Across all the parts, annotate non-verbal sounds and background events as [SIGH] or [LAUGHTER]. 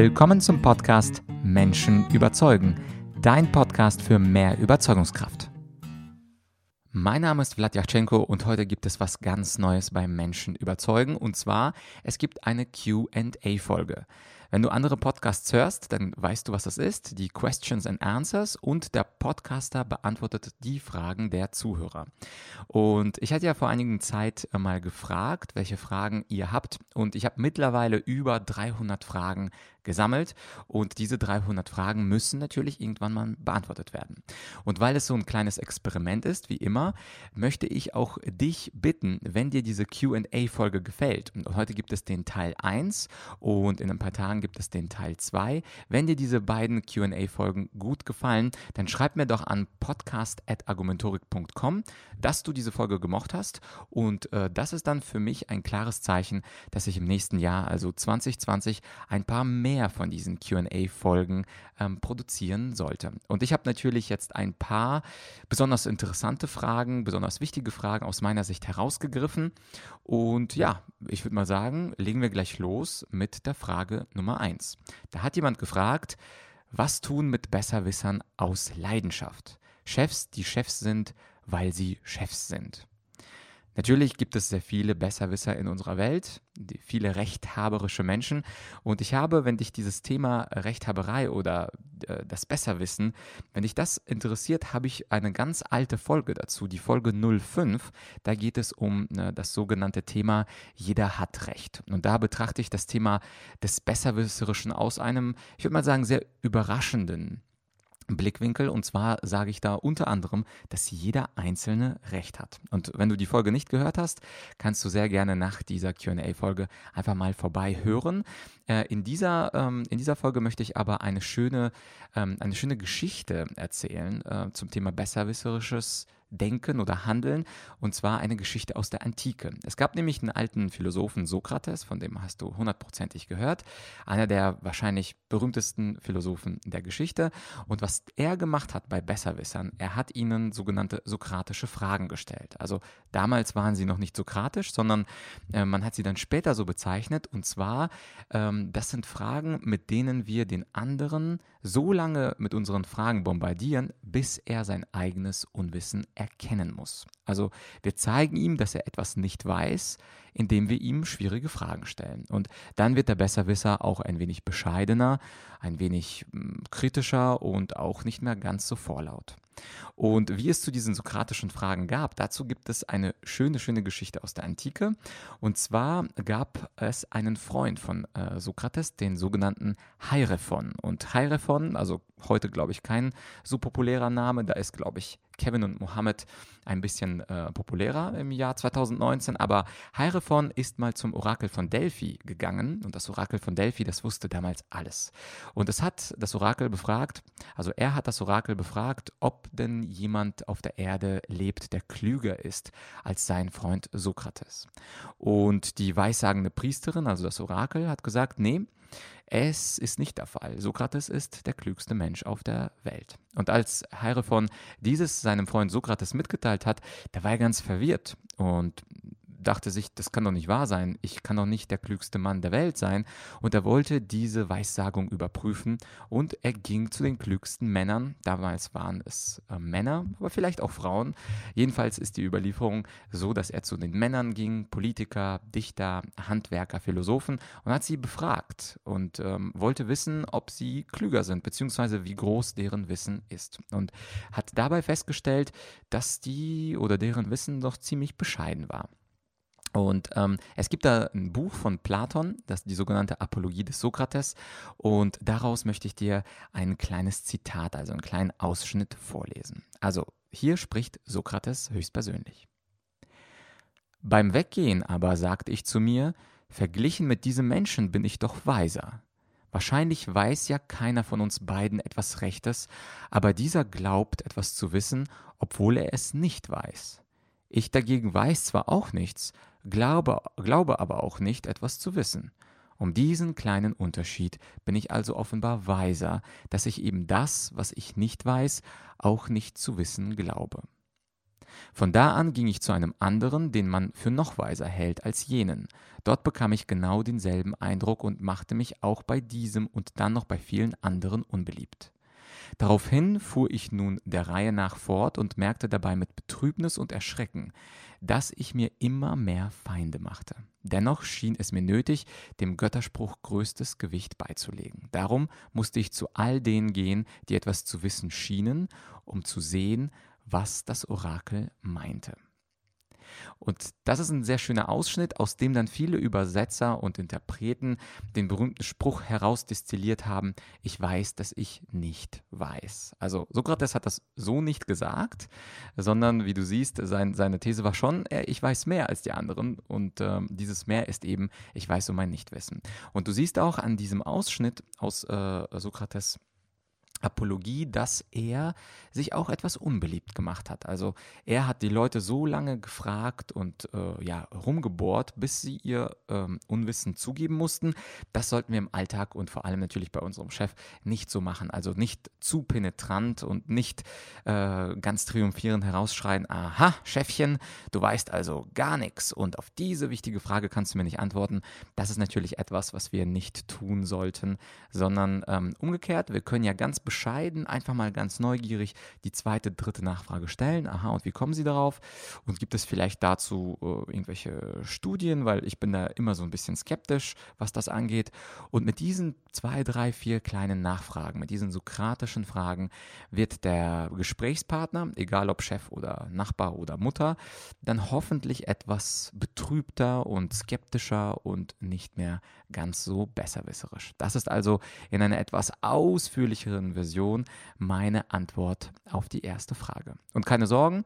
Willkommen zum Podcast Menschen überzeugen, dein Podcast für mehr Überzeugungskraft. Mein Name ist Vlad Vladyachenko und heute gibt es was ganz Neues beim Menschen überzeugen und zwar es gibt eine Q&A-Folge. Wenn du andere Podcasts hörst, dann weißt du, was das ist, die Questions and Answers und der Podcaster beantwortet die Fragen der Zuhörer. Und ich hatte ja vor einigen Zeit mal gefragt, welche Fragen ihr habt und ich habe mittlerweile über 300 Fragen gesammelt und diese 300 Fragen müssen natürlich irgendwann mal beantwortet werden. Und weil es so ein kleines Experiment ist, wie immer, möchte ich auch dich bitten, wenn dir diese QA-Folge gefällt, und heute gibt es den Teil 1 und in ein paar Tagen gibt es den Teil 2, wenn dir diese beiden QA-Folgen gut gefallen, dann schreib mir doch an podcast.argumentorik.com, dass du diese Folge gemocht hast und äh, das ist dann für mich ein klares Zeichen, dass ich im nächsten Jahr, also 2020, ein paar mehr mehr von diesen QA-Folgen ähm, produzieren sollte. Und ich habe natürlich jetzt ein paar besonders interessante Fragen, besonders wichtige Fragen aus meiner Sicht herausgegriffen. Und ja, ich würde mal sagen, legen wir gleich los mit der Frage Nummer 1. Da hat jemand gefragt, was tun mit Besserwissern aus Leidenschaft? Chefs, die Chefs sind, weil sie Chefs sind. Natürlich gibt es sehr viele Besserwisser in unserer Welt, viele rechthaberische Menschen. Und ich habe, wenn dich dieses Thema Rechthaberei oder äh, das Besserwissen, wenn dich das interessiert, habe ich eine ganz alte Folge dazu, die Folge 05. Da geht es um äh, das sogenannte Thema Jeder hat Recht. Und da betrachte ich das Thema des Besserwisserischen aus einem, ich würde mal sagen, sehr überraschenden Blickwinkel. Und zwar sage ich da unter anderem, dass jeder Einzelne Recht hat. Und wenn du die Folge nicht gehört hast, kannst du sehr gerne nach dieser QA-Folge einfach mal vorbei hören. Äh, in, dieser, ähm, in dieser Folge möchte ich aber eine schöne, ähm, eine schöne Geschichte erzählen äh, zum Thema besserwisserisches Denken oder Handeln, und zwar eine Geschichte aus der Antike. Es gab nämlich einen alten Philosophen Sokrates, von dem hast du hundertprozentig gehört, einer der wahrscheinlich berühmtesten Philosophen der Geschichte. Und was er gemacht hat bei Besserwissern, er hat ihnen sogenannte sokratische Fragen gestellt. Also damals waren sie noch nicht sokratisch, sondern äh, man hat sie dann später so bezeichnet. Und zwar, ähm, das sind Fragen, mit denen wir den anderen so lange mit unseren Fragen bombardieren, bis er sein eigenes Unwissen erkennen muss. Also wir zeigen ihm, dass er etwas nicht weiß, indem wir ihm schwierige Fragen stellen. Und dann wird der Besserwisser auch ein wenig bescheidener, ein wenig hm, kritischer und auch nicht mehr ganz so vorlaut. Und wie es zu diesen sokratischen Fragen gab, dazu gibt es eine schöne, schöne Geschichte aus der Antike. Und zwar gab es einen Freund von äh, Sokrates, den sogenannten Hierephon. Und Hierephon, also heute glaube ich kein so populärer Name, da ist glaube ich Kevin und Mohammed ein bisschen äh, populärer im Jahr 2019, aber Hierephon ist mal zum Orakel von Delphi gegangen und das Orakel von Delphi, das wusste damals alles. Und es hat das Orakel befragt, also er hat das Orakel befragt, ob denn jemand auf der Erde lebt, der klüger ist als sein Freund Sokrates. Und die weissagende Priesterin, also das Orakel, hat gesagt, nee, es ist nicht der Fall. Sokrates ist der klügste Mensch auf der Welt. Und als Hierophon dieses seinem Freund Sokrates mitgeteilt hat, da war er ganz verwirrt und dachte sich, das kann doch nicht wahr sein, ich kann doch nicht der klügste Mann der Welt sein. Und er wollte diese Weissagung überprüfen und er ging zu den klügsten Männern. Damals waren es äh, Männer, aber vielleicht auch Frauen. Jedenfalls ist die Überlieferung so, dass er zu den Männern ging, Politiker, Dichter, Handwerker, Philosophen und hat sie befragt und ähm, wollte wissen, ob sie klüger sind, beziehungsweise wie groß deren Wissen ist. Und hat dabei festgestellt, dass die oder deren Wissen doch ziemlich bescheiden war. Und ähm, es gibt da ein Buch von Platon, das die sogenannte Apologie des Sokrates. Und daraus möchte ich dir ein kleines Zitat, also einen kleinen Ausschnitt vorlesen. Also hier spricht Sokrates höchstpersönlich. Beim Weggehen aber sagte ich zu mir, verglichen mit diesem Menschen bin ich doch weiser. Wahrscheinlich weiß ja keiner von uns beiden etwas Rechtes, aber dieser glaubt etwas zu wissen, obwohl er es nicht weiß. Ich dagegen weiß zwar auch nichts, glaube, glaube aber auch nicht etwas zu wissen. Um diesen kleinen Unterschied bin ich also offenbar weiser, dass ich eben das, was ich nicht weiß, auch nicht zu wissen glaube. Von da an ging ich zu einem anderen, den man für noch weiser hält als jenen. Dort bekam ich genau denselben Eindruck und machte mich auch bei diesem und dann noch bei vielen anderen unbeliebt. Daraufhin fuhr ich nun der Reihe nach fort und merkte dabei mit Betrübnis und Erschrecken, dass ich mir immer mehr Feinde machte. Dennoch schien es mir nötig, dem Götterspruch größtes Gewicht beizulegen. Darum musste ich zu all denen gehen, die etwas zu wissen schienen, um zu sehen, was das Orakel meinte. Und das ist ein sehr schöner Ausschnitt, aus dem dann viele Übersetzer und Interpreten den berühmten Spruch herausdestilliert haben, ich weiß, dass ich nicht weiß. Also Sokrates hat das so nicht gesagt, sondern wie du siehst, sein, seine These war schon, ich weiß mehr als die anderen und äh, dieses mehr ist eben, ich weiß um mein Nichtwissen. Und du siehst auch an diesem Ausschnitt aus äh, Sokrates Apologie, dass er sich auch etwas unbeliebt gemacht hat. Also er hat die Leute so lange gefragt und äh, ja rumgebohrt, bis sie ihr ähm, Unwissen zugeben mussten. Das sollten wir im Alltag und vor allem natürlich bei unserem Chef nicht so machen. Also nicht zu penetrant und nicht äh, ganz triumphierend herausschreien, aha, Chefchen, du weißt also gar nichts und auf diese wichtige Frage kannst du mir nicht antworten. Das ist natürlich etwas, was wir nicht tun sollten, sondern ähm, umgekehrt, wir können ja ganz bescheiden, einfach mal ganz neugierig die zweite, dritte Nachfrage stellen. Aha, und wie kommen Sie darauf? Und gibt es vielleicht dazu äh, irgendwelche Studien, weil ich bin da immer so ein bisschen skeptisch, was das angeht. Und mit diesen zwei, drei, vier kleinen Nachfragen, mit diesen sokratischen Fragen wird der Gesprächspartner, egal ob Chef oder Nachbar oder Mutter, dann hoffentlich etwas betrübter und skeptischer und nicht mehr ganz so besserwisserisch. Das ist also in einer etwas ausführlicheren Version meine Antwort auf die erste Frage. Und keine Sorgen,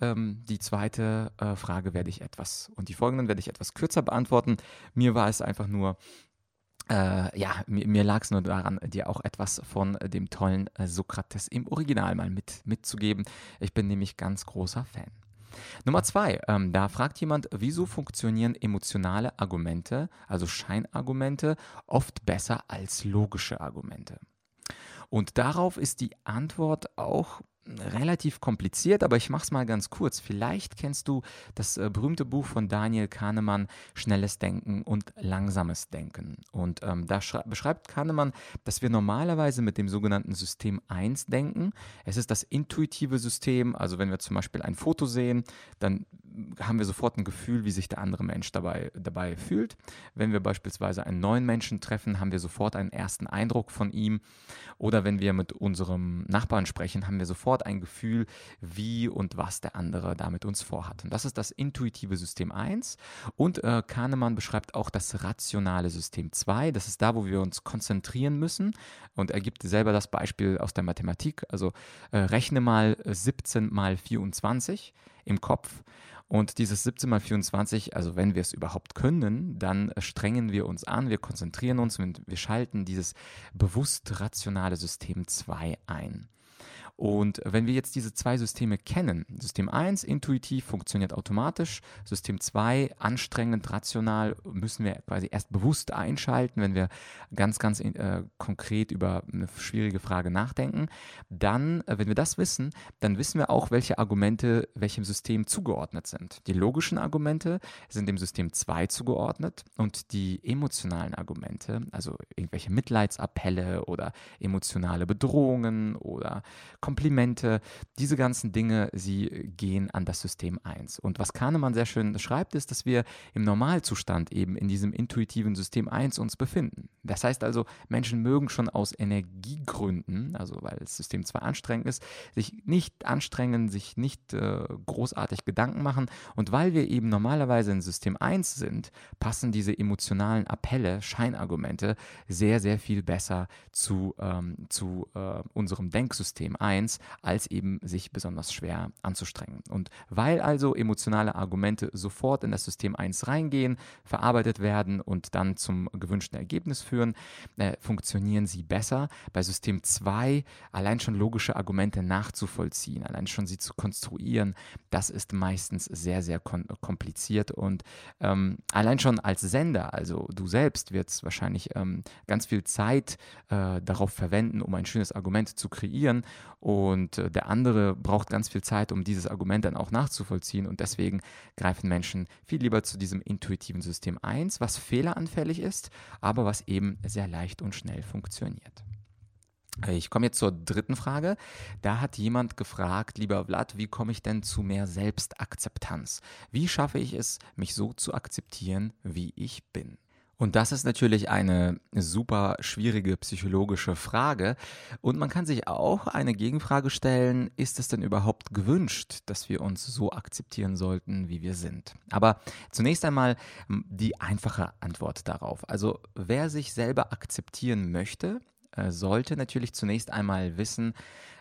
ähm, die zweite äh, Frage werde ich etwas und die folgenden werde ich etwas kürzer beantworten. Mir war es einfach nur äh, ja, mir, mir lag es nur daran, dir auch etwas von dem tollen äh, Sokrates im Original mal mit, mitzugeben. Ich bin nämlich ganz großer Fan. Nummer zwei, ähm, da fragt jemand, wieso funktionieren emotionale Argumente, also Scheinargumente, oft besser als logische Argumente? Und darauf ist die Antwort auch relativ kompliziert, aber ich mache es mal ganz kurz. Vielleicht kennst du das äh, berühmte Buch von Daniel Kahnemann, Schnelles Denken und Langsames Denken. Und ähm, da beschreibt Kahnemann, dass wir normalerweise mit dem sogenannten System 1 denken. Es ist das intuitive System, also wenn wir zum Beispiel ein Foto sehen, dann haben wir sofort ein Gefühl, wie sich der andere Mensch dabei, dabei fühlt. Wenn wir beispielsweise einen neuen Menschen treffen, haben wir sofort einen ersten Eindruck von ihm. Oder wenn wir mit unserem Nachbarn sprechen, haben wir sofort ein Gefühl, wie und was der andere da mit uns vorhat. Und das ist das intuitive System 1. Und äh, Kahnemann beschreibt auch das rationale System 2. Das ist da, wo wir uns konzentrieren müssen. Und er gibt selber das Beispiel aus der Mathematik. Also äh, rechne mal 17 mal 24 im Kopf. Und dieses 17 mal 24, also wenn wir es überhaupt können, dann strengen wir uns an, wir konzentrieren uns und wir schalten dieses bewusst rationale System 2 ein. Und wenn wir jetzt diese zwei Systeme kennen, System 1 intuitiv funktioniert automatisch, System 2 anstrengend, rational, müssen wir quasi erst bewusst einschalten, wenn wir ganz, ganz äh, konkret über eine schwierige Frage nachdenken. Dann, äh, wenn wir das wissen, dann wissen wir auch, welche Argumente welchem System zugeordnet sind. Die logischen Argumente sind dem System 2 zugeordnet und die emotionalen Argumente, also irgendwelche Mitleidsappelle oder emotionale Bedrohungen oder Komplimente, diese ganzen Dinge, sie gehen an das System 1. Und was Kahnemann sehr schön schreibt, ist, dass wir im Normalzustand eben in diesem intuitiven System 1 uns befinden. Das heißt also, Menschen mögen schon aus Energiegründen, also weil das System 2 anstrengend ist, sich nicht anstrengen, sich nicht äh, großartig Gedanken machen. Und weil wir eben normalerweise in System 1 sind, passen diese emotionalen Appelle, Scheinargumente sehr, sehr viel besser zu, ähm, zu äh, unserem Denksystem 1 1 als eben sich besonders schwer anzustrengen. Und weil also emotionale Argumente sofort in das System 1 reingehen, verarbeitet werden und dann zum gewünschten Ergebnis führen, äh, funktionieren sie besser. Bei System 2 allein schon logische Argumente nachzuvollziehen, allein schon sie zu konstruieren, das ist meistens sehr, sehr kompliziert und ähm, allein schon als Sender, also du selbst wirst wahrscheinlich ähm, ganz viel Zeit äh, darauf verwenden, um ein schönes Argument zu kreieren und äh, der andere braucht ganz viel Zeit, um dieses Argument dann auch nachzuvollziehen und deswegen greifen Menschen viel lieber zu diesem intuitiven System 1, was fehleranfällig ist, aber was eben sehr leicht und schnell funktioniert. Ich komme jetzt zur dritten Frage. Da hat jemand gefragt, lieber Vlad, wie komme ich denn zu mehr Selbstakzeptanz? Wie schaffe ich es, mich so zu akzeptieren, wie ich bin? Und das ist natürlich eine super schwierige psychologische Frage. Und man kann sich auch eine Gegenfrage stellen, ist es denn überhaupt gewünscht, dass wir uns so akzeptieren sollten, wie wir sind? Aber zunächst einmal die einfache Antwort darauf. Also wer sich selber akzeptieren möchte, äh, sollte natürlich zunächst einmal wissen,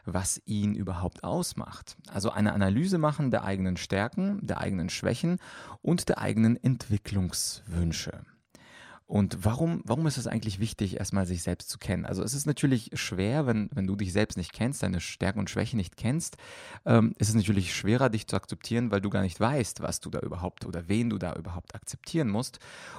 was ihn überhaupt ausmacht. Also eine Analyse machen der eigenen Stärken, der eigenen Schwächen und der eigenen Entwicklungswünsche. Und warum, warum ist es eigentlich wichtig, erstmal sich selbst zu kennen? Also es ist natürlich schwer, wenn, wenn du dich selbst nicht kennst, deine Stärken und Schwächen nicht kennst, ähm, ist es natürlich schwerer, dich zu akzeptieren, weil du gar nicht weißt, was du da überhaupt oder wen du da überhaupt akzeptieren musst.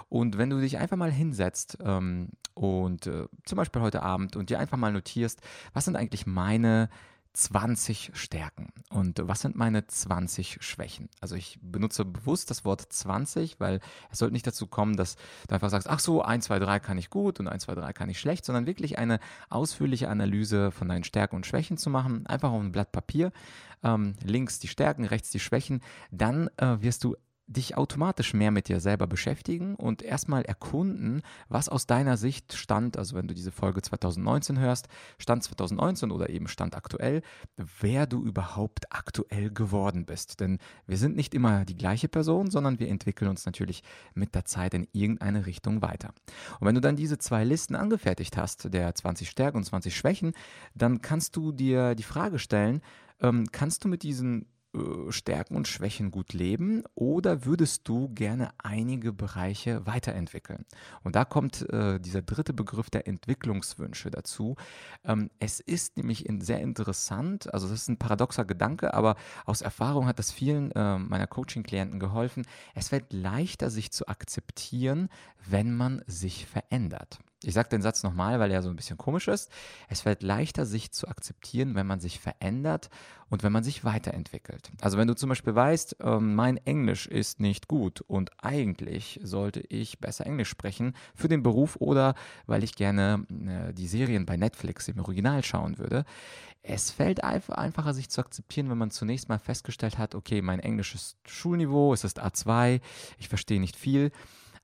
Und wenn du dich einfach mal hinsetzt ähm, und äh, zum Beispiel heute Abend und dir einfach mal notierst, was sind eigentlich meine 20 Stärken. Und was sind meine 20 Schwächen? Also ich benutze bewusst das Wort 20, weil es sollte nicht dazu kommen, dass du einfach sagst, ach so, 1, 2, 3 kann ich gut und 1, 2, 3 kann ich schlecht, sondern wirklich eine ausführliche Analyse von deinen Stärken und Schwächen zu machen. Einfach auf ein Blatt Papier, ähm, links die Stärken, rechts die Schwächen. Dann äh, wirst du dich automatisch mehr mit dir selber beschäftigen und erstmal erkunden, was aus deiner Sicht stand, also wenn du diese Folge 2019 hörst, stand 2019 oder eben stand aktuell, wer du überhaupt aktuell geworden bist. Denn wir sind nicht immer die gleiche Person, sondern wir entwickeln uns natürlich mit der Zeit in irgendeine Richtung weiter. Und wenn du dann diese zwei Listen angefertigt hast, der 20 Stärken und 20 Schwächen, dann kannst du dir die Frage stellen, ähm, kannst du mit diesen äh, Stärken und Schwächen gut leben oder würdest du gerne einige Bereiche weiterentwickeln? Und da kommt äh, dieser dritte Begriff der Entwicklungswünsche dazu. Ähm, es ist nämlich in, sehr interessant, also das ist ein paradoxer Gedanke, aber aus Erfahrung hat das vielen äh, meiner Coaching-Klienten geholfen. Es fällt leichter, sich zu akzeptieren, wenn man sich verändert. Ich sage den Satz nochmal, weil er so ein bisschen komisch ist. Es fällt leichter, sich zu akzeptieren, wenn man sich verändert und wenn man sich weiterentwickelt. Also wenn du zum Beispiel weißt, äh, mein Englisch ist nicht gut und eigentlich sollte ich besser Englisch sprechen für den Beruf oder weil ich gerne äh, die Serien bei Netflix im Original schauen würde. Es fällt einfacher, sich zu akzeptieren, wenn man zunächst mal festgestellt hat, okay, mein Englisch ist Schulniveau, es ist A2, ich verstehe nicht viel.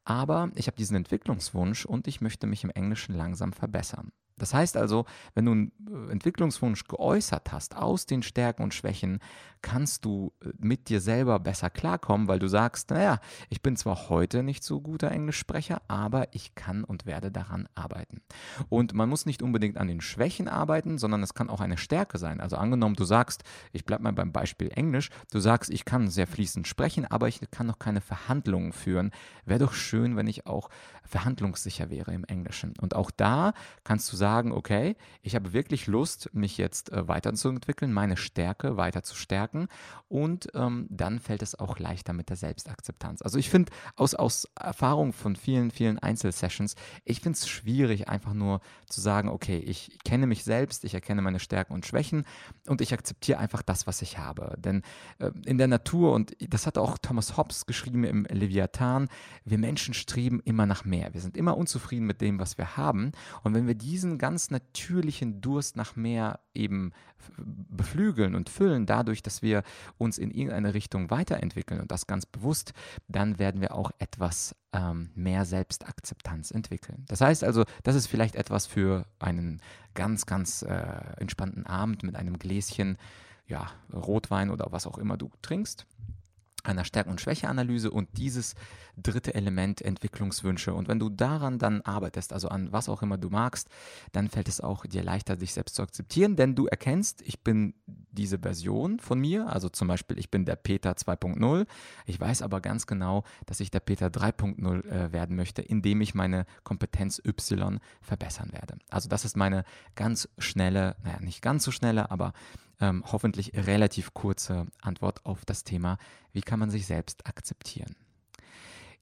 Aber ich habe diesen Entwicklungswunsch und ich möchte mich im Englischen langsam verbessern. Das heißt also, wenn du einen äh, Entwicklungswunsch geäußert hast aus den Stärken und Schwächen, kannst du äh, mit dir selber besser klarkommen, weil du sagst, naja, ich bin zwar heute nicht so guter Englischsprecher, aber ich kann und werde daran arbeiten. Und man muss nicht unbedingt an den Schwächen arbeiten, sondern es kann auch eine Stärke sein. Also angenommen, du sagst, ich bleibe mal beim Beispiel Englisch, du sagst, ich kann sehr fließend sprechen, aber ich kann noch keine Verhandlungen führen. Wäre doch schön, wenn ich auch verhandlungssicher wäre im Englischen. Und auch da kannst du sagen, okay, ich habe wirklich Lust, mich jetzt äh, weiterzuentwickeln, meine Stärke weiter zu stärken und ähm, dann fällt es auch leichter mit der Selbstakzeptanz. Also ich finde aus, aus Erfahrung von vielen, vielen Einzelsessions, ich finde es schwierig, einfach nur zu sagen, okay, ich kenne mich selbst, ich erkenne meine Stärken und Schwächen und ich akzeptiere einfach das, was ich habe. Denn äh, in der Natur, und das hat auch Thomas Hobbes geschrieben im Leviathan, wir Menschen streben immer nach mehr. Wir sind immer unzufrieden mit dem, was wir haben. Und wenn wir diesen diesen ganz natürlichen Durst nach mehr eben beflügeln und füllen, dadurch, dass wir uns in irgendeine Richtung weiterentwickeln und das ganz bewusst, dann werden wir auch etwas ähm, mehr Selbstakzeptanz entwickeln. Das heißt also, das ist vielleicht etwas für einen ganz, ganz äh, entspannten Abend mit einem Gläschen ja, Rotwein oder was auch immer du trinkst. Einer Stärken- und Schwächeanalyse und dieses dritte Element Entwicklungswünsche. Und wenn du daran dann arbeitest, also an was auch immer du magst, dann fällt es auch dir leichter, dich selbst zu akzeptieren, denn du erkennst, ich bin diese Version von mir, also zum Beispiel, ich bin der Peter 2.0. Ich weiß aber ganz genau, dass ich der Peter 3.0 äh, werden möchte, indem ich meine Kompetenz Y verbessern werde. Also das ist meine ganz schnelle, naja, nicht ganz so schnelle, aber ähm, hoffentlich relativ kurze Antwort auf das Thema, wie kann man sich selbst akzeptieren.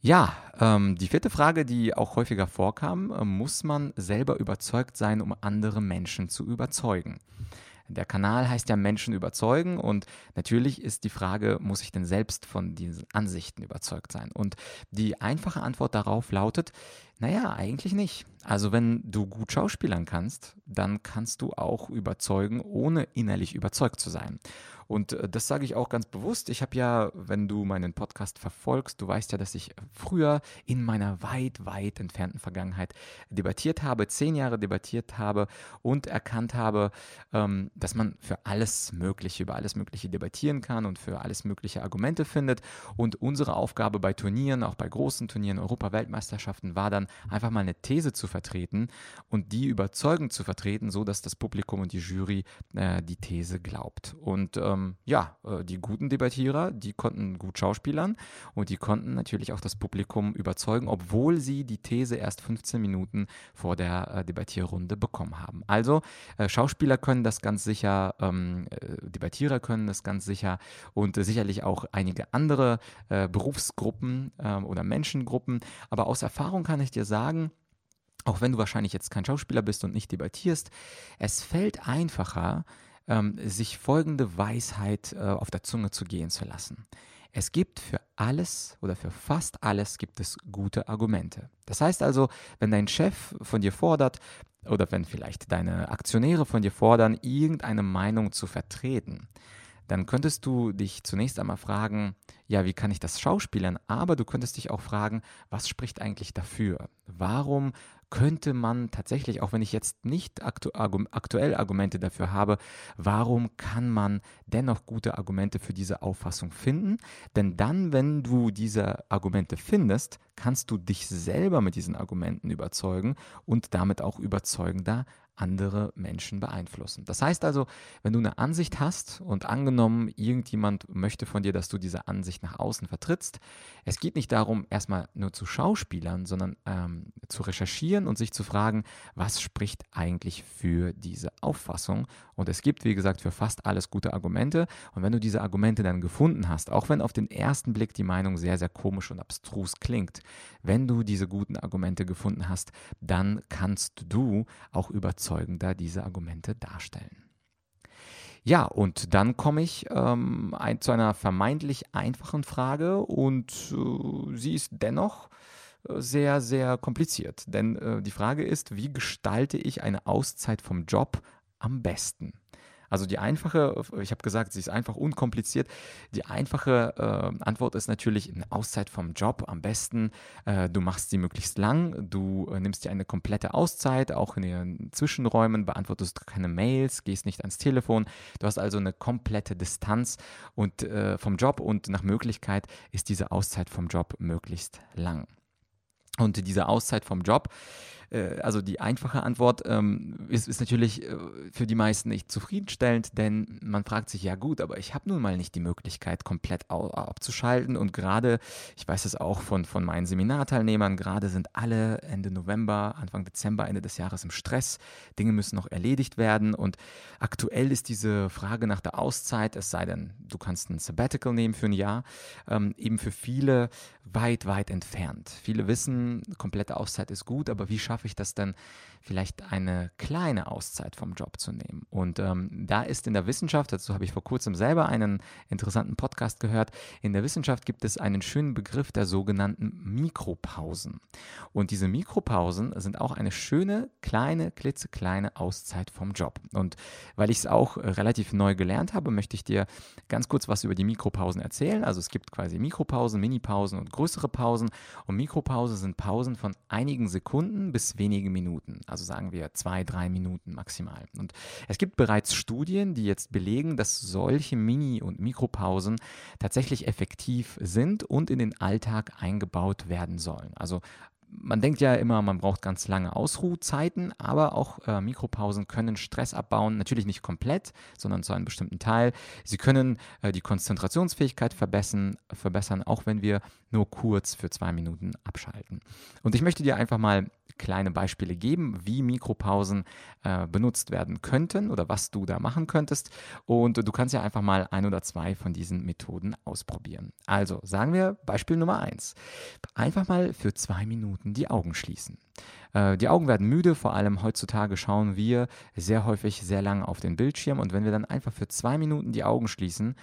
Ja, ähm, die vierte Frage, die auch häufiger vorkam, äh, muss man selber überzeugt sein, um andere Menschen zu überzeugen? Der Kanal heißt ja Menschen überzeugen und natürlich ist die Frage, muss ich denn selbst von diesen Ansichten überzeugt sein? Und die einfache Antwort darauf lautet, naja, eigentlich nicht. Also wenn du gut schauspielern kannst, dann kannst du auch überzeugen, ohne innerlich überzeugt zu sein. Und äh, das sage ich auch ganz bewusst. Ich habe ja, wenn du meinen Podcast verfolgst, du weißt ja, dass ich früher in meiner weit, weit entfernten Vergangenheit debattiert habe, zehn Jahre debattiert habe und erkannt habe, ähm, dass man für alles Mögliche, über alles Mögliche debattieren kann und für alles Mögliche Argumente findet. Und unsere Aufgabe bei Turnieren, auch bei großen Turnieren, Europa-Weltmeisterschaften, war dann einfach mal eine These zu vertreten und die überzeugend zu vertreten, so dass das Publikum und die Jury äh, die These glaubt. Und ähm, ja, äh, die guten Debattierer, die konnten gut schauspielern und die konnten natürlich auch das Publikum überzeugen, obwohl sie die These erst 15 Minuten vor der äh, Debattierrunde bekommen haben. Also äh, Schauspieler können das ganz sicher, ähm, äh, Debattierer können das ganz sicher und sicherlich auch einige andere äh, Berufsgruppen ähm, oder Menschengruppen. Aber aus Erfahrung kann ich dir sagen, auch wenn du wahrscheinlich jetzt kein Schauspieler bist und nicht debattierst, es fällt einfacher, ähm, sich folgende Weisheit äh, auf der Zunge zu gehen zu lassen. Es gibt für alles oder für fast alles gibt es gute Argumente. Das heißt also, wenn dein Chef von dir fordert oder wenn vielleicht deine Aktionäre von dir fordern, irgendeine Meinung zu vertreten, dann könntest du dich zunächst einmal fragen, ja, wie kann ich das schauspielern? Aber du könntest dich auch fragen, was spricht eigentlich dafür? Warum könnte man tatsächlich, auch wenn ich jetzt nicht aktu aktuell Argumente dafür habe, warum kann man dennoch gute Argumente für diese Auffassung finden? Denn dann, wenn du diese Argumente findest, kannst du dich selber mit diesen Argumenten überzeugen und damit auch überzeugender andere Menschen beeinflussen. Das heißt also, wenn du eine Ansicht hast und angenommen, irgendjemand möchte von dir, dass du diese Ansicht nach außen vertrittst, es geht nicht darum, erstmal nur zu Schauspielern, sondern ähm, zu recherchieren und sich zu fragen, was spricht eigentlich für diese Auffassung. Und es gibt, wie gesagt, für fast alles gute Argumente. Und wenn du diese Argumente dann gefunden hast, auch wenn auf den ersten Blick die Meinung sehr, sehr komisch und abstrus klingt, wenn du diese guten Argumente gefunden hast, dann kannst du auch überzeugender diese Argumente darstellen. Ja, und dann komme ich ähm, ein, zu einer vermeintlich einfachen Frage und äh, sie ist dennoch äh, sehr, sehr kompliziert. Denn äh, die Frage ist, wie gestalte ich eine Auszeit vom Job am besten? Also die einfache, ich habe gesagt, sie ist einfach unkompliziert. Die einfache äh, Antwort ist natürlich eine Auszeit vom Job. Am besten, äh, du machst sie möglichst lang, du äh, nimmst dir eine komplette Auszeit, auch in den Zwischenräumen, beantwortest keine Mails, gehst nicht ans Telefon. Du hast also eine komplette Distanz und, äh, vom Job und nach Möglichkeit ist diese Auszeit vom Job möglichst lang. Und diese Auszeit vom Job, äh, also die einfache Antwort ähm, ist, ist natürlich äh, für die meisten nicht zufriedenstellend, denn man fragt sich, ja gut, aber ich habe nun mal nicht die Möglichkeit, komplett abzuschalten. Und gerade, ich weiß es auch von, von meinen Seminarteilnehmern, gerade sind alle Ende November, Anfang Dezember, Ende des Jahres im Stress. Dinge müssen noch erledigt werden. Und aktuell ist diese Frage nach der Auszeit, es sei denn, du kannst ein Sabbatical nehmen für ein Jahr, ähm, eben für viele weit, weit entfernt. Viele wissen, komplette Auszeit ist gut, aber wie schaffe schaffe ich das denn, vielleicht eine kleine Auszeit vom Job zu nehmen? Und ähm, da ist in der Wissenschaft, dazu habe ich vor kurzem selber einen interessanten Podcast gehört, in der Wissenschaft gibt es einen schönen Begriff der sogenannten Mikropausen. Und diese Mikropausen sind auch eine schöne, kleine, klitzekleine Auszeit vom Job. Und weil ich es auch relativ neu gelernt habe, möchte ich dir ganz kurz was über die Mikropausen erzählen. Also es gibt quasi Mikropausen, Minipausen und größere Pausen. Und Mikropausen sind Pausen von einigen Sekunden bis bis wenige Minuten. Also sagen wir zwei, drei Minuten maximal. Und es gibt bereits Studien, die jetzt belegen, dass solche Mini- und Mikropausen tatsächlich effektiv sind und in den Alltag eingebaut werden sollen. Also man denkt ja immer, man braucht ganz lange Ausruhzeiten, aber auch äh, Mikropausen können Stress abbauen. Natürlich nicht komplett, sondern zu einem bestimmten Teil. Sie können äh, die Konzentrationsfähigkeit verbessern, verbessern, auch wenn wir nur kurz für zwei Minuten abschalten. Und ich möchte dir einfach mal kleine Beispiele geben, wie Mikropausen äh, benutzt werden könnten oder was du da machen könntest. Und du kannst ja einfach mal ein oder zwei von diesen Methoden ausprobieren. Also sagen wir Beispiel Nummer eins. Einfach mal für zwei Minuten die Augen schließen. Äh, die Augen werden müde, vor allem heutzutage schauen wir sehr häufig sehr lange auf den Bildschirm und wenn wir dann einfach für zwei Minuten die Augen schließen,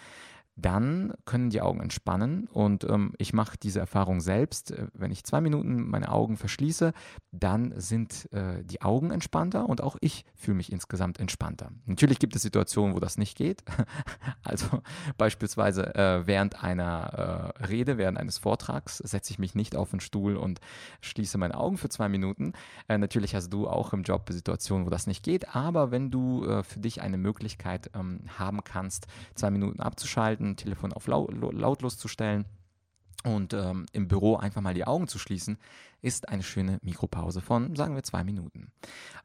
dann können die Augen entspannen und ähm, ich mache diese Erfahrung selbst. Äh, wenn ich zwei Minuten meine Augen verschließe, dann sind äh, die Augen entspannter und auch ich fühle mich insgesamt entspannter. Natürlich gibt es Situationen, wo das nicht geht. [LAUGHS] also beispielsweise äh, während einer äh, Rede, während eines Vortrags setze ich mich nicht auf den Stuhl und schließe meine Augen für zwei Minuten. Äh, natürlich hast du auch im Job Situationen, wo das nicht geht, aber wenn du äh, für dich eine Möglichkeit ähm, haben kannst, zwei Minuten abzuschalten, ein Telefon auf lautlos zu stellen und ähm, im Büro einfach mal die Augen zu schließen, ist eine schöne Mikropause von, sagen wir, zwei Minuten.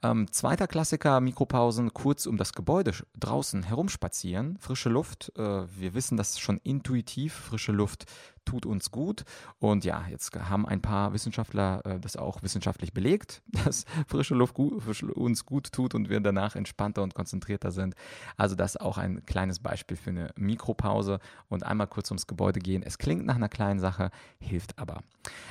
Ähm, zweiter Klassiker, Mikropausen, kurz um das Gebäude draußen herumspazieren, frische Luft. Äh, wir wissen das schon intuitiv, frische Luft tut uns gut. Und ja, jetzt haben ein paar Wissenschaftler äh, das auch wissenschaftlich belegt, [LAUGHS] dass frische Luft gut, uns gut tut und wir danach entspannter und konzentrierter sind. Also das auch ein kleines Beispiel für eine Mikropause und einmal kurz ums Gebäude gehen. Es klingt nach einer kleinen Sache, hilft aber.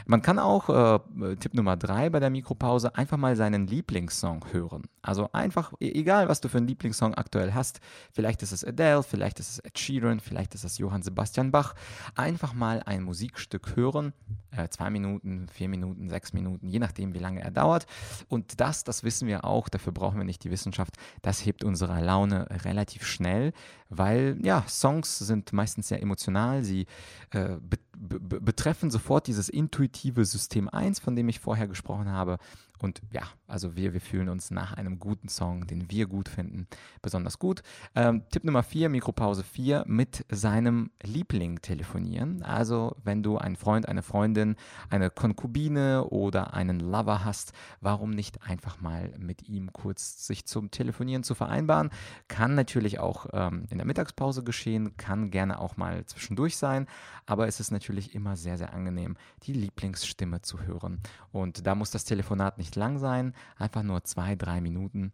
Man kann auch, äh, Tipp Nummer drei bei der Mikropause, einfach mal seinen Lieblingssong hören. Also einfach, e-, egal was du für einen Lieblingssong aktuell hast, vielleicht ist es Adele, vielleicht ist es Ed Sheeran, vielleicht ist es Johann Sebastian Bach, einfach mal ein Musikstück hören, äh, zwei Minuten, vier Minuten, sechs Minuten, je nachdem, wie lange er dauert. Und das, das wissen wir auch, dafür brauchen wir nicht die Wissenschaft, das hebt unsere Laune relativ schnell, weil ja, Songs sind meistens sehr emotional, sie äh, be be betreffen sofort dieses intuitive System 1, von dem ich vorher gesprochen habe. Und ja, also wir, wir fühlen uns nach einem guten Song, den wir gut finden, besonders gut. Ähm, Tipp Nummer 4, Mikropause 4, mit seinem Liebling telefonieren. Also wenn du einen Freund, eine Freundin, eine Konkubine oder einen Lover hast, warum nicht einfach mal mit ihm kurz sich zum Telefonieren zu vereinbaren? Kann natürlich auch ähm, in der Mittagspause geschehen, kann gerne auch mal zwischendurch sein, aber es ist natürlich immer sehr, sehr angenehm, die Lieblingsstimme zu hören. Und da muss das Telefonat nicht nicht lang sein, einfach nur zwei, drei Minuten.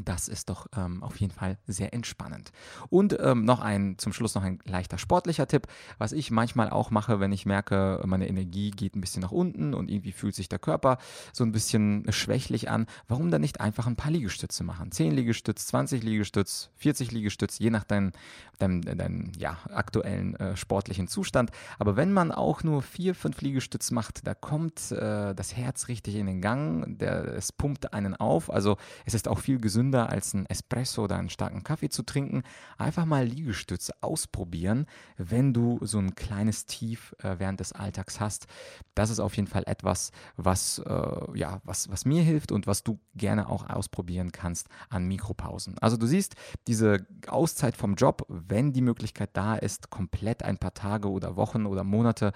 Das ist doch ähm, auf jeden Fall sehr entspannend. Und ähm, noch ein, zum Schluss noch ein leichter sportlicher Tipp, was ich manchmal auch mache, wenn ich merke, meine Energie geht ein bisschen nach unten und irgendwie fühlt sich der Körper so ein bisschen schwächlich an. Warum dann nicht einfach ein paar Liegestütze machen? 10 Liegestütze, 20 Liegestütze, 40 Liegestütze, je nach deinem, deinem, deinem ja, aktuellen äh, sportlichen Zustand. Aber wenn man auch nur 4, 5 Liegestütze macht, da kommt äh, das Herz richtig in den Gang, der, es pumpt einen auf. Also es ist auch viel gesünder gesünder als ein Espresso oder einen starken Kaffee zu trinken. Einfach mal Liegestütze ausprobieren, wenn du so ein kleines Tief äh, während des Alltags hast. Das ist auf jeden Fall etwas, was, äh, ja, was, was mir hilft und was du gerne auch ausprobieren kannst an Mikropausen. Also du siehst, diese Auszeit vom Job, wenn die Möglichkeit da ist, komplett ein paar Tage oder Wochen oder Monate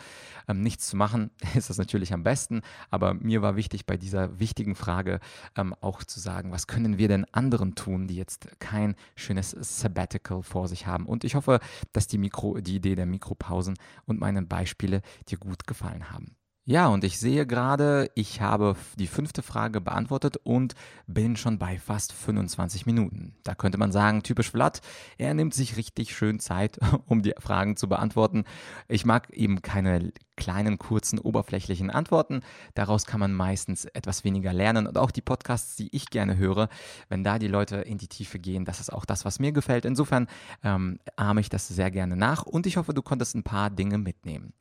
ähm, nichts zu machen, [LAUGHS] ist das natürlich am besten. Aber mir war wichtig bei dieser wichtigen Frage ähm, auch zu sagen, was können wir denn anderen tun, die jetzt kein schönes Sabbatical vor sich haben. Und ich hoffe, dass die, Mikro, die Idee der Mikropausen und meine Beispiele dir gut gefallen haben. Ja, und ich sehe gerade, ich habe die fünfte Frage beantwortet und bin schon bei fast 25 Minuten. Da könnte man sagen, typisch Vlad, er nimmt sich richtig schön Zeit, [LAUGHS] um die Fragen zu beantworten. Ich mag eben keine kleinen, kurzen, oberflächlichen Antworten. Daraus kann man meistens etwas weniger lernen. Und auch die Podcasts, die ich gerne höre, wenn da die Leute in die Tiefe gehen, das ist auch das, was mir gefällt. Insofern ähm, ahme ich das sehr gerne nach und ich hoffe, du konntest ein paar Dinge mitnehmen.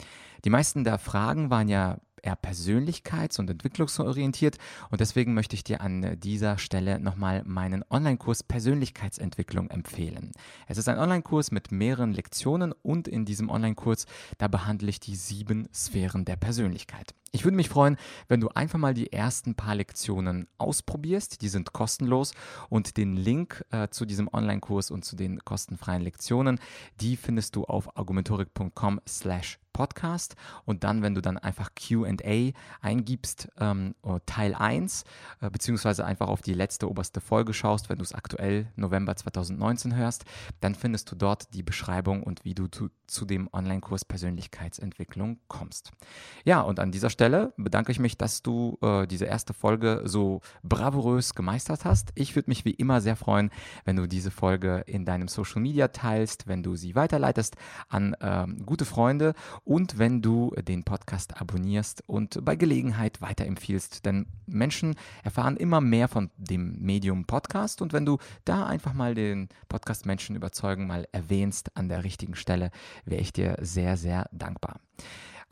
Die meisten der Fragen waren ja eher persönlichkeits- und entwicklungsorientiert und deswegen möchte ich dir an dieser Stelle nochmal meinen Online-Kurs Persönlichkeitsentwicklung empfehlen. Es ist ein Online-Kurs mit mehreren Lektionen und in diesem Online-Kurs, da behandle ich die sieben Sphären der Persönlichkeit. Ich würde mich freuen, wenn du einfach mal die ersten paar Lektionen ausprobierst. Die sind kostenlos und den Link äh, zu diesem Online-Kurs und zu den kostenfreien Lektionen, die findest du auf argumentorik.com slash Podcast und dann, wenn du dann einfach QA eingibst, ähm, oh, Teil 1, äh, beziehungsweise einfach auf die letzte oberste Folge schaust, wenn du es aktuell November 2019 hörst, dann findest du dort die Beschreibung und wie du zu, zu dem Online-Kurs Persönlichkeitsentwicklung kommst. Ja, und an dieser Stelle bedanke ich mich, dass du äh, diese erste Folge so bravourös gemeistert hast. Ich würde mich wie immer sehr freuen, wenn du diese Folge in deinem Social Media teilst, wenn du sie weiterleitest an ähm, gute Freunde und wenn du den Podcast abonnierst und bei Gelegenheit weiterempfiehlst. Denn Menschen erfahren immer mehr von dem Medium Podcast und wenn du da einfach mal den Podcast Menschen überzeugen mal erwähnst an der richtigen Stelle, wäre ich dir sehr, sehr dankbar.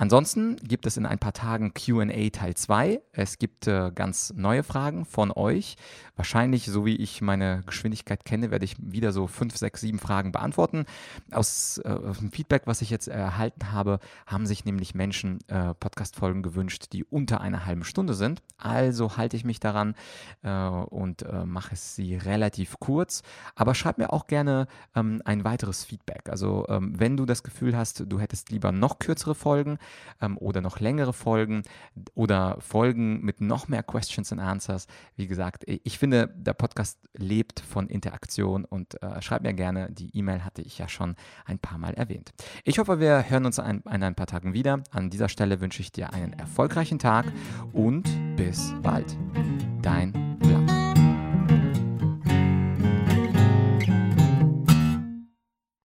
Ansonsten gibt es in ein paar Tagen QA Teil 2. Es gibt äh, ganz neue Fragen von euch. Wahrscheinlich, so wie ich meine Geschwindigkeit kenne, werde ich wieder so fünf, sechs, sieben Fragen beantworten. Aus, äh, dem Feedback, was ich jetzt erhalten habe, haben sich nämlich Menschen äh, Podcast-Folgen gewünscht, die unter einer halben Stunde sind. Also halte ich mich daran äh, und äh, mache es sie relativ kurz. Aber schreib mir auch gerne ähm, ein weiteres Feedback. Also ähm, wenn du das Gefühl hast, du hättest lieber noch kürzere Folgen, ähm, oder noch längere Folgen oder Folgen mit noch mehr Questions and Answers. Wie gesagt, ich finde, der Podcast lebt von Interaktion und äh, schreib mir gerne. Die E-Mail hatte ich ja schon ein paar Mal erwähnt. Ich hoffe, wir hören uns in ein paar Tagen wieder. An dieser Stelle wünsche ich dir einen erfolgreichen Tag und bis bald. Dein